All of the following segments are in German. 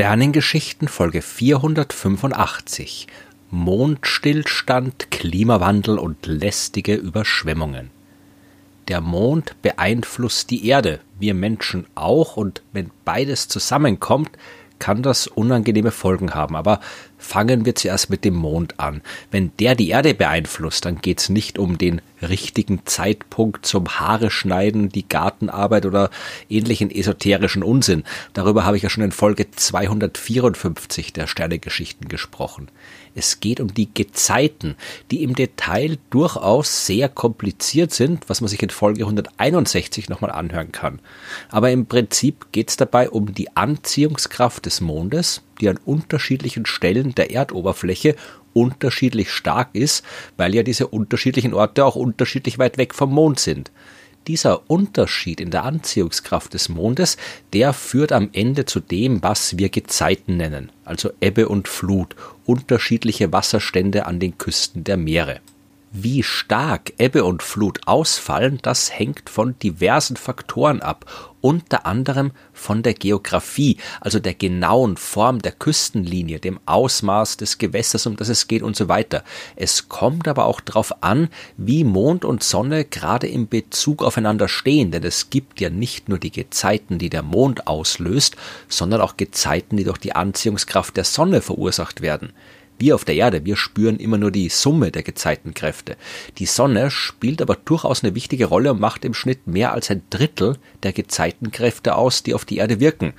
Sternengeschichten Folge 485 Mondstillstand, Klimawandel und lästige Überschwemmungen. Der Mond beeinflusst die Erde, wir Menschen auch, und wenn beides zusammenkommt, kann das unangenehme Folgen haben. Aber fangen wir zuerst mit dem Mond an. Wenn der die Erde beeinflusst, dann geht es nicht um den richtigen Zeitpunkt zum Haare schneiden, die Gartenarbeit oder ähnlichen esoterischen Unsinn. Darüber habe ich ja schon in Folge 254 der Sternegeschichten gesprochen. Es geht um die Gezeiten, die im Detail durchaus sehr kompliziert sind, was man sich in Folge 161 nochmal anhören kann. Aber im Prinzip geht es dabei um die Anziehungskraft des Mondes, die an unterschiedlichen Stellen der Erdoberfläche unterschiedlich stark ist, weil ja diese unterschiedlichen Orte auch unterschiedlich weit weg vom Mond sind. Dieser Unterschied in der Anziehungskraft des Mondes, der führt am Ende zu dem, was wir Gezeiten nennen, also Ebbe und Flut, unterschiedliche Wasserstände an den Küsten der Meere. Wie stark Ebbe und Flut ausfallen, das hängt von diversen Faktoren ab, unter anderem von der Geografie, also der genauen Form der Küstenlinie, dem Ausmaß des Gewässers, um das es geht und so weiter. Es kommt aber auch darauf an, wie Mond und Sonne gerade im Bezug aufeinander stehen, denn es gibt ja nicht nur die Gezeiten, die der Mond auslöst, sondern auch Gezeiten, die durch die Anziehungskraft der Sonne verursacht werden. Wir auf der Erde, wir spüren immer nur die Summe der Gezeitenkräfte. Die Sonne spielt aber durchaus eine wichtige Rolle und macht im Schnitt mehr als ein Drittel der Gezeitenkräfte aus, die auf die Erde wirken.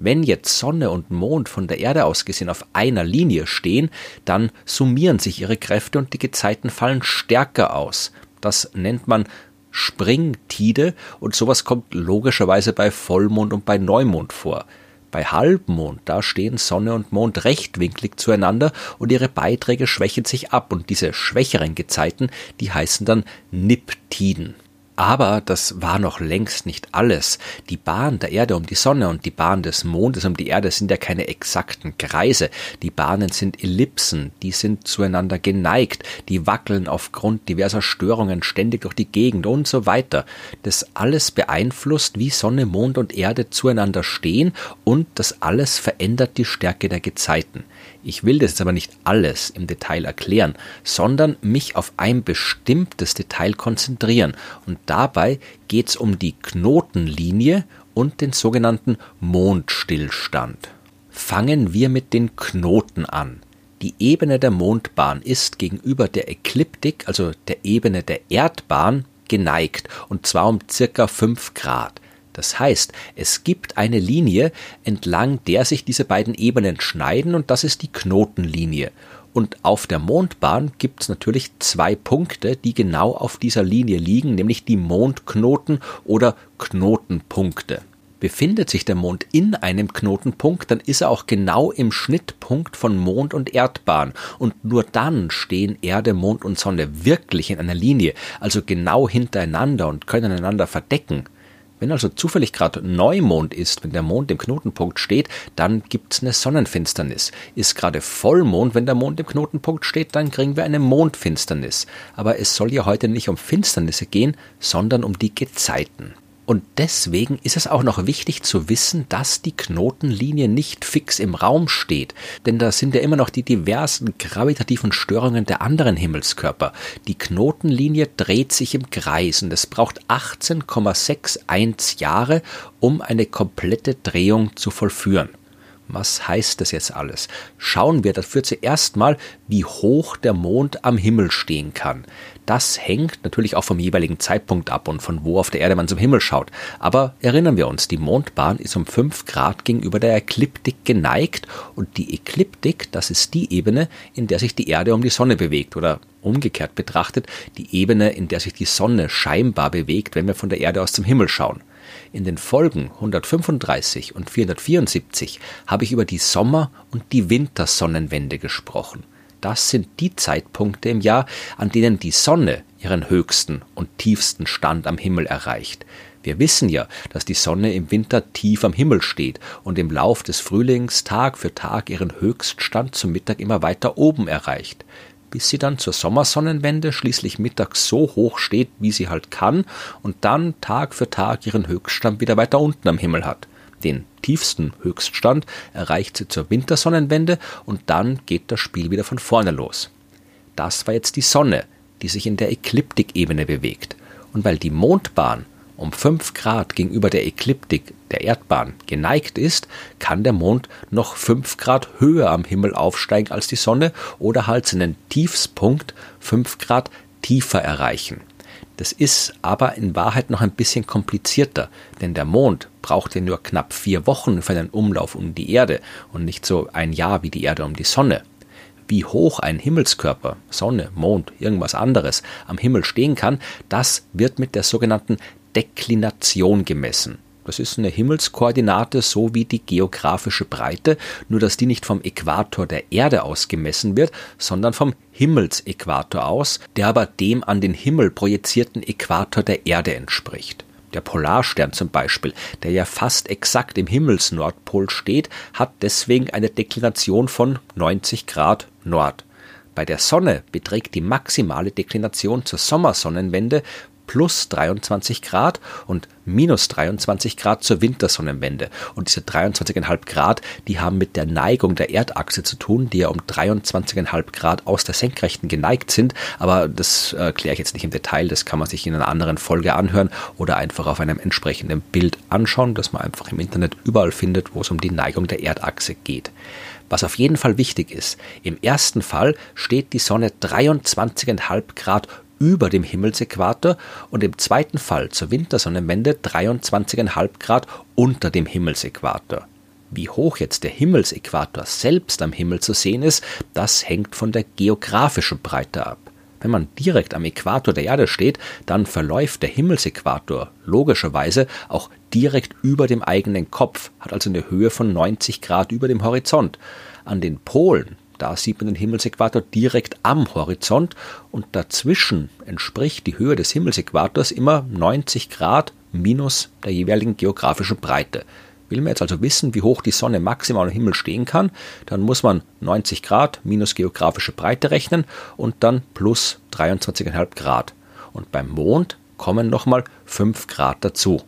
Wenn jetzt Sonne und Mond von der Erde aus gesehen auf einer Linie stehen, dann summieren sich ihre Kräfte und die Gezeiten fallen stärker aus. Das nennt man Springtide und sowas kommt logischerweise bei Vollmond und bei Neumond vor. Bei Halbmond, da stehen Sonne und Mond rechtwinklig zueinander und ihre Beiträge schwächen sich ab und diese schwächeren Gezeiten, die heißen dann Niptiden. Aber das war noch längst nicht alles. Die Bahn der Erde um die Sonne und die Bahn des Mondes um die Erde sind ja keine exakten Kreise. Die Bahnen sind Ellipsen, die sind zueinander geneigt, die wackeln aufgrund diverser Störungen ständig durch die Gegend und so weiter. Das alles beeinflusst, wie Sonne, Mond und Erde zueinander stehen und das alles verändert die Stärke der Gezeiten. Ich will das jetzt aber nicht alles im Detail erklären, sondern mich auf ein bestimmtes Detail konzentrieren. Und dabei geht es um die Knotenlinie und den sogenannten Mondstillstand. Fangen wir mit den Knoten an. Die Ebene der Mondbahn ist gegenüber der Ekliptik, also der Ebene der Erdbahn, geneigt, und zwar um circa 5 Grad. Das heißt, es gibt eine Linie, entlang der sich diese beiden Ebenen schneiden, und das ist die Knotenlinie. Und auf der Mondbahn gibt es natürlich zwei Punkte, die genau auf dieser Linie liegen, nämlich die Mondknoten oder Knotenpunkte. Befindet sich der Mond in einem Knotenpunkt, dann ist er auch genau im Schnittpunkt von Mond und Erdbahn. Und nur dann stehen Erde, Mond und Sonne wirklich in einer Linie, also genau hintereinander und können einander verdecken. Wenn also zufällig gerade Neumond ist, wenn der Mond im Knotenpunkt steht, dann gibt's eine Sonnenfinsternis. Ist gerade Vollmond, wenn der Mond im Knotenpunkt steht, dann kriegen wir eine Mondfinsternis. Aber es soll ja heute nicht um Finsternisse gehen, sondern um die Gezeiten. Und deswegen ist es auch noch wichtig zu wissen, dass die Knotenlinie nicht fix im Raum steht, denn da sind ja immer noch die diversen gravitativen Störungen der anderen Himmelskörper. Die Knotenlinie dreht sich im Kreis und es braucht 18,61 Jahre, um eine komplette Drehung zu vollführen. Was heißt das jetzt alles? Schauen wir dafür zuerst mal, wie hoch der Mond am Himmel stehen kann. Das hängt natürlich auch vom jeweiligen Zeitpunkt ab und von wo auf der Erde man zum Himmel schaut. Aber erinnern wir uns, die Mondbahn ist um 5 Grad gegenüber der Ekliptik geneigt und die Ekliptik, das ist die Ebene, in der sich die Erde um die Sonne bewegt oder umgekehrt betrachtet, die Ebene, in der sich die Sonne scheinbar bewegt, wenn wir von der Erde aus zum Himmel schauen. In den Folgen 135 und 474 habe ich über die Sommer- und die Wintersonnenwende gesprochen. Das sind die Zeitpunkte im Jahr, an denen die Sonne ihren höchsten und tiefsten Stand am Himmel erreicht. Wir wissen ja, dass die Sonne im Winter tief am Himmel steht und im Lauf des Frühlings Tag für Tag ihren Höchststand zum Mittag immer weiter oben erreicht, bis sie dann zur Sommersonnenwende schließlich mittags so hoch steht, wie sie halt kann, und dann Tag für Tag ihren Höchststand wieder weiter unten am Himmel hat. Den tiefsten Höchststand erreicht sie zur Wintersonnenwende und dann geht das Spiel wieder von vorne los. Das war jetzt die Sonne, die sich in der Ekliptikebene bewegt. Und weil die Mondbahn um 5 Grad gegenüber der Ekliptik der Erdbahn geneigt ist, kann der Mond noch 5 Grad höher am Himmel aufsteigen als die Sonne oder halt seinen Tiefspunkt 5 Grad tiefer erreichen. Das ist aber in Wahrheit noch ein bisschen komplizierter, denn der Mond braucht ja nur knapp vier Wochen für einen Umlauf um die Erde und nicht so ein Jahr wie die Erde um die Sonne. Wie hoch ein Himmelskörper, Sonne, Mond, irgendwas anderes am Himmel stehen kann, das wird mit der sogenannten Deklination gemessen. Das ist eine Himmelskoordinate so wie die geografische Breite, nur dass die nicht vom Äquator der Erde aus gemessen wird, sondern vom Himmelsäquator aus, der aber dem an den Himmel projizierten Äquator der Erde entspricht. Der Polarstern zum Beispiel, der ja fast exakt im Himmelsnordpol steht, hat deswegen eine Deklination von 90 Grad Nord. Bei der Sonne beträgt die maximale Deklination zur Sommersonnenwende plus 23 Grad und minus 23 Grad zur Wintersonnenwende. Und diese 23,5 Grad, die haben mit der Neigung der Erdachse zu tun, die ja um 23,5 Grad aus der Senkrechten geneigt sind. Aber das äh, kläre ich jetzt nicht im Detail, das kann man sich in einer anderen Folge anhören oder einfach auf einem entsprechenden Bild anschauen, das man einfach im Internet überall findet, wo es um die Neigung der Erdachse geht. Was auf jeden Fall wichtig ist, im ersten Fall steht die Sonne 23,5 Grad über dem Himmelsäquator und im zweiten Fall zur Wintersonnenwende 23,5 Grad unter dem Himmelsäquator. Wie hoch jetzt der Himmelsäquator selbst am Himmel zu sehen ist, das hängt von der geografischen Breite ab. Wenn man direkt am Äquator der Erde steht, dann verläuft der Himmelsäquator logischerweise auch direkt über dem eigenen Kopf, hat also eine Höhe von 90 Grad über dem Horizont. An den Polen, da sieht man den Himmelsäquator direkt am Horizont und dazwischen entspricht die Höhe des Himmelsäquators immer 90 Grad minus der jeweiligen geografischen Breite. Will man jetzt also wissen, wie hoch die Sonne maximal am Himmel stehen kann, dann muss man 90 Grad minus geografische Breite rechnen und dann plus 23,5 Grad. Und beim Mond kommen nochmal 5 Grad dazu.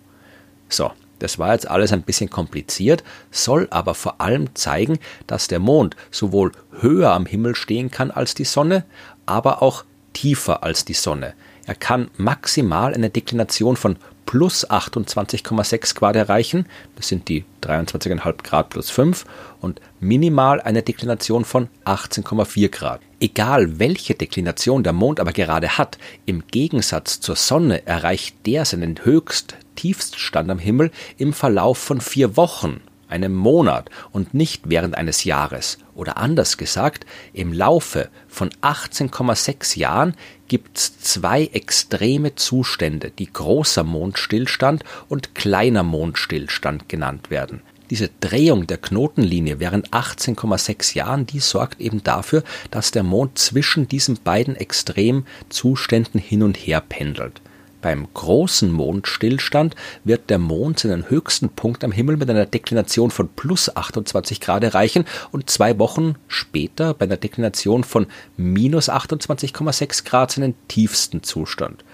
So, das war jetzt alles ein bisschen kompliziert, soll aber vor allem zeigen, dass der Mond sowohl höher am Himmel stehen kann als die Sonne, aber auch tiefer als die Sonne. Er kann maximal eine Deklination von plus 28,6 Grad erreichen, das sind die 23,5 Grad plus 5, und minimal eine Deklination von 18,4 Grad. Egal welche Deklination der Mond aber gerade hat, im Gegensatz zur Sonne erreicht der seinen höchst Tiefststand am Himmel im Verlauf von vier Wochen, einem Monat und nicht während eines Jahres. Oder anders gesagt, im Laufe von 18,6 Jahren gibt es zwei extreme Zustände, die großer Mondstillstand und kleiner Mondstillstand genannt werden. Diese Drehung der Knotenlinie während 18,6 Jahren, die sorgt eben dafür, dass der Mond zwischen diesen beiden Extremzuständen hin und her pendelt. Beim großen Mondstillstand wird der Mond seinen höchsten Punkt am Himmel mit einer Deklination von plus 28 Grad erreichen und zwei Wochen später bei einer Deklination von minus 28,6 Grad seinen tiefsten Zustand.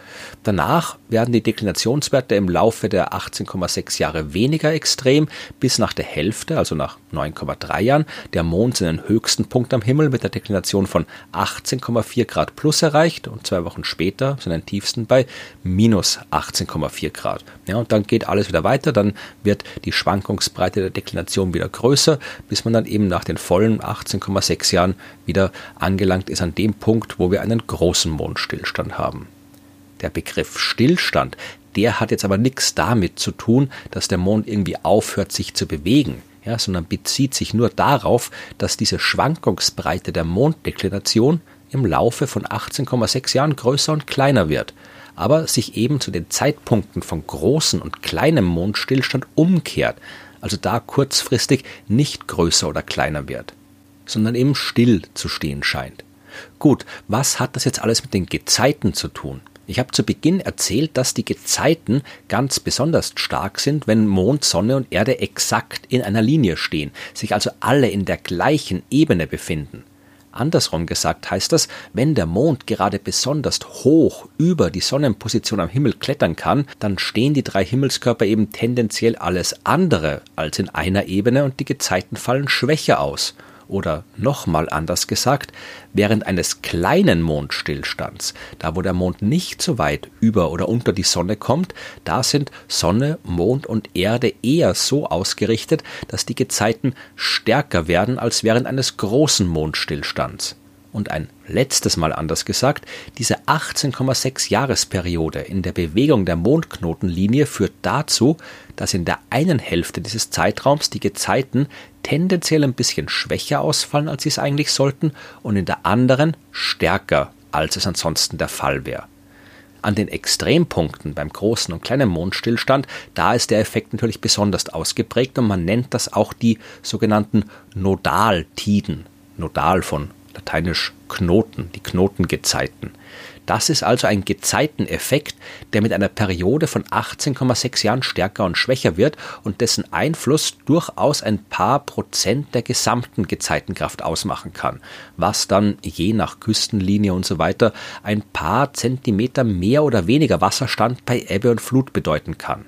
Danach werden die Deklinationswerte im Laufe der 18,6 Jahre weniger extrem, bis nach der Hälfte, also nach 9,3 Jahren, der Mond seinen höchsten Punkt am Himmel mit der Deklination von 18,4 Grad plus erreicht und zwei Wochen später seinen tiefsten bei minus 18,4 Grad. Ja, und dann geht alles wieder weiter, dann wird die Schwankungsbreite der Deklination wieder größer, bis man dann eben nach den vollen 18,6 Jahren wieder angelangt ist an dem Punkt, wo wir einen großen Mondstillstand haben. Der Begriff Stillstand, der hat jetzt aber nichts damit zu tun, dass der Mond irgendwie aufhört, sich zu bewegen, ja, sondern bezieht sich nur darauf, dass diese Schwankungsbreite der Monddeklination im Laufe von 18,6 Jahren größer und kleiner wird, aber sich eben zu den Zeitpunkten von großen und kleinem Mondstillstand umkehrt, also da kurzfristig nicht größer oder kleiner wird, sondern eben still zu stehen scheint. Gut, was hat das jetzt alles mit den Gezeiten zu tun? Ich habe zu Beginn erzählt, dass die Gezeiten ganz besonders stark sind, wenn Mond, Sonne und Erde exakt in einer Linie stehen, sich also alle in der gleichen Ebene befinden. Andersrum gesagt heißt das, wenn der Mond gerade besonders hoch über die Sonnenposition am Himmel klettern kann, dann stehen die drei Himmelskörper eben tendenziell alles andere als in einer Ebene und die Gezeiten fallen schwächer aus. Oder nochmal anders gesagt, während eines kleinen Mondstillstands, da wo der Mond nicht so weit über oder unter die Sonne kommt, da sind Sonne, Mond und Erde eher so ausgerichtet, dass die Gezeiten stärker werden als während eines großen Mondstillstands. Und ein letztes Mal anders gesagt, diese 18,6 Jahresperiode in der Bewegung der Mondknotenlinie führt dazu, dass in der einen Hälfte dieses Zeitraums die Gezeiten tendenziell ein bisschen schwächer ausfallen, als sie es eigentlich sollten, und in der anderen stärker, als es ansonsten der Fall wäre. An den Extrempunkten beim großen und kleinen Mondstillstand, da ist der Effekt natürlich besonders ausgeprägt und man nennt das auch die sogenannten Nodaltiden. Nodal von lateinisch Knoten, die Knotengezeiten. Das ist also ein Gezeiteneffekt, der mit einer Periode von 18,6 Jahren stärker und schwächer wird und dessen Einfluss durchaus ein paar Prozent der gesamten Gezeitenkraft ausmachen kann, was dann je nach Küstenlinie und so weiter ein paar Zentimeter mehr oder weniger Wasserstand bei Ebbe und Flut bedeuten kann.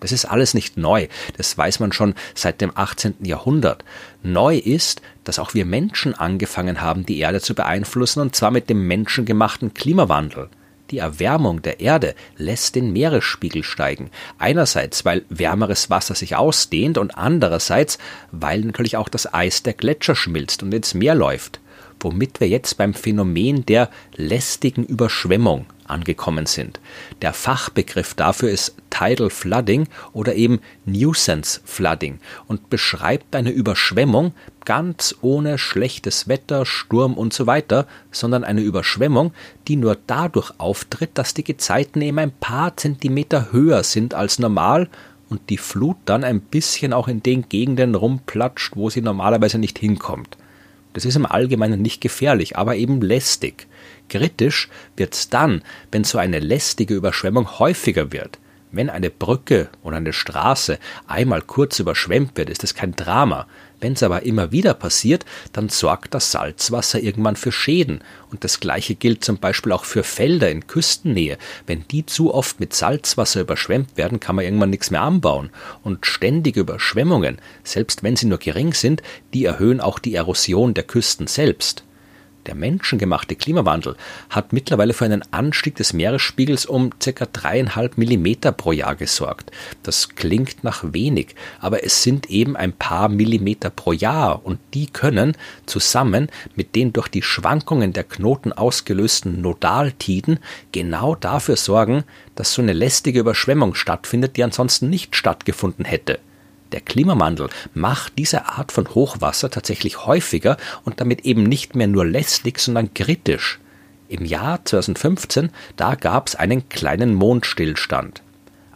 Das ist alles nicht neu, das weiß man schon seit dem 18. Jahrhundert. Neu ist, dass auch wir Menschen angefangen haben, die Erde zu beeinflussen, und zwar mit dem menschengemachten Klimawandel. Die Erwärmung der Erde lässt den Meeresspiegel steigen. Einerseits, weil wärmeres Wasser sich ausdehnt und andererseits, weil natürlich auch das Eis der Gletscher schmilzt und ins Meer läuft. Womit wir jetzt beim Phänomen der lästigen Überschwemmung angekommen sind. Der Fachbegriff dafür ist Tidal Flooding oder eben Nuisance Flooding und beschreibt eine Überschwemmung ganz ohne schlechtes Wetter, Sturm und so weiter, sondern eine Überschwemmung, die nur dadurch auftritt, dass die Gezeiten eben ein paar Zentimeter höher sind als normal und die Flut dann ein bisschen auch in den Gegenden rumplatscht, wo sie normalerweise nicht hinkommt. Das ist im Allgemeinen nicht gefährlich, aber eben lästig. Kritisch wird's dann, wenn so eine lästige Überschwemmung häufiger wird. Wenn eine Brücke oder eine Straße einmal kurz überschwemmt wird, ist es kein Drama. Wenn es aber immer wieder passiert, dann sorgt das Salzwasser irgendwann für Schäden. Und das gleiche gilt zum Beispiel auch für Felder in Küstennähe. Wenn die zu oft mit Salzwasser überschwemmt werden, kann man irgendwann nichts mehr anbauen. Und ständige Überschwemmungen, selbst wenn sie nur gering sind, die erhöhen auch die Erosion der Küsten selbst. Der menschengemachte Klimawandel hat mittlerweile für einen Anstieg des Meeresspiegels um ca. dreieinhalb Millimeter pro Jahr gesorgt. Das klingt nach wenig, aber es sind eben ein paar Millimeter pro Jahr und die können zusammen mit den durch die Schwankungen der Knoten ausgelösten Nodaltiden genau dafür sorgen, dass so eine lästige Überschwemmung stattfindet, die ansonsten nicht stattgefunden hätte. Der Klimawandel macht diese Art von Hochwasser tatsächlich häufiger und damit eben nicht mehr nur lästig, sondern kritisch. Im Jahr 2015, da gab es einen kleinen Mondstillstand.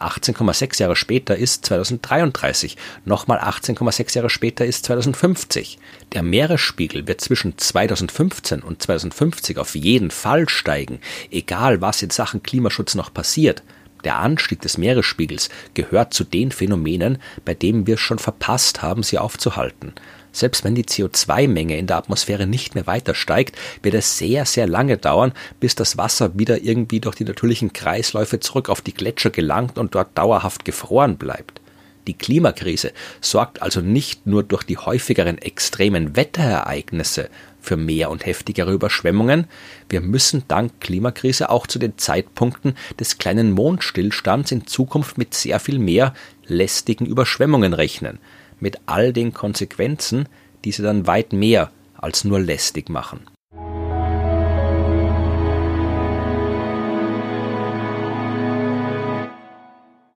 18,6 Jahre später ist 2033, nochmal 18,6 Jahre später ist 2050. Der Meeresspiegel wird zwischen 2015 und 2050 auf jeden Fall steigen, egal was in Sachen Klimaschutz noch passiert. Der Anstieg des Meeresspiegels gehört zu den Phänomenen, bei denen wir es schon verpasst haben, sie aufzuhalten. Selbst wenn die CO2-Menge in der Atmosphäre nicht mehr weiter steigt, wird es sehr, sehr lange dauern, bis das Wasser wieder irgendwie durch die natürlichen Kreisläufe zurück auf die Gletscher gelangt und dort dauerhaft gefroren bleibt. Die Klimakrise sorgt also nicht nur durch die häufigeren extremen Wetterereignisse für mehr und heftigere Überschwemmungen. Wir müssen dank Klimakrise auch zu den Zeitpunkten des kleinen Mondstillstands in Zukunft mit sehr viel mehr lästigen Überschwemmungen rechnen, mit all den Konsequenzen, die sie dann weit mehr als nur lästig machen.